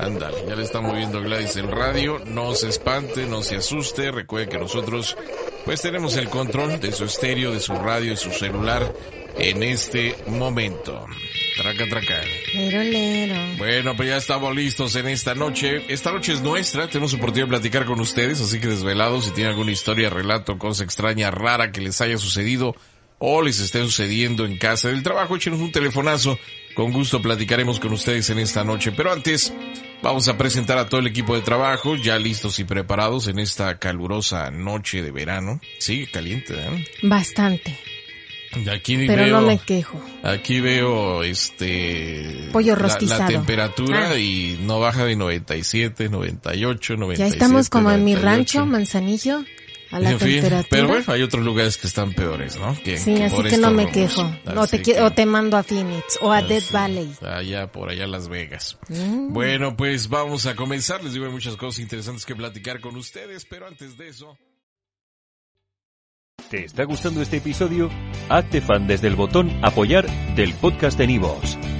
Ándale, ya le está moviendo Gladys el radio. No se espante, no se asuste. Recuerde que nosotros, pues tenemos el control de su estéreo, de su radio, de su celular en este momento. Traca, traca. Lero, lero. Bueno, pues ya estamos listos en esta noche. Esta noche es nuestra. Tenemos oportunidad de platicar con ustedes, así que desvelados, si tienen alguna historia, relato, cosa extraña, rara que les haya sucedido o les esté sucediendo en casa del trabajo, échenos un telefonazo. Con gusto platicaremos con ustedes en esta noche. Pero antes, vamos a presentar a todo el equipo de trabajo, ya listos y preparados en esta calurosa noche de verano. Sigue caliente, ¿eh? Bastante. Aquí Pero veo, no me quejo. Aquí veo, este... Pollo la- La, rostizado. temperatura Ah. y no baja de 97, 98, 97. Ya estamos como en mi 98. rancho, Manzanillo, a la En fin, temperatura. Pero bueno, hay otros lugares que están peores, ¿no? Que, sí, que así que no me quejo. O te, qui- que- o te mando a Phoenix o a Death así, Valley. Allá, por allá Las Vegas. Mm. Bueno, pues vamos a comenzar. Les digo, hay muchas cosas interesantes que platicar con ustedes, pero antes de eso... ¿Te está gustando este episodio? Hazte fan desde el botón Apoyar del podcast de Nivos.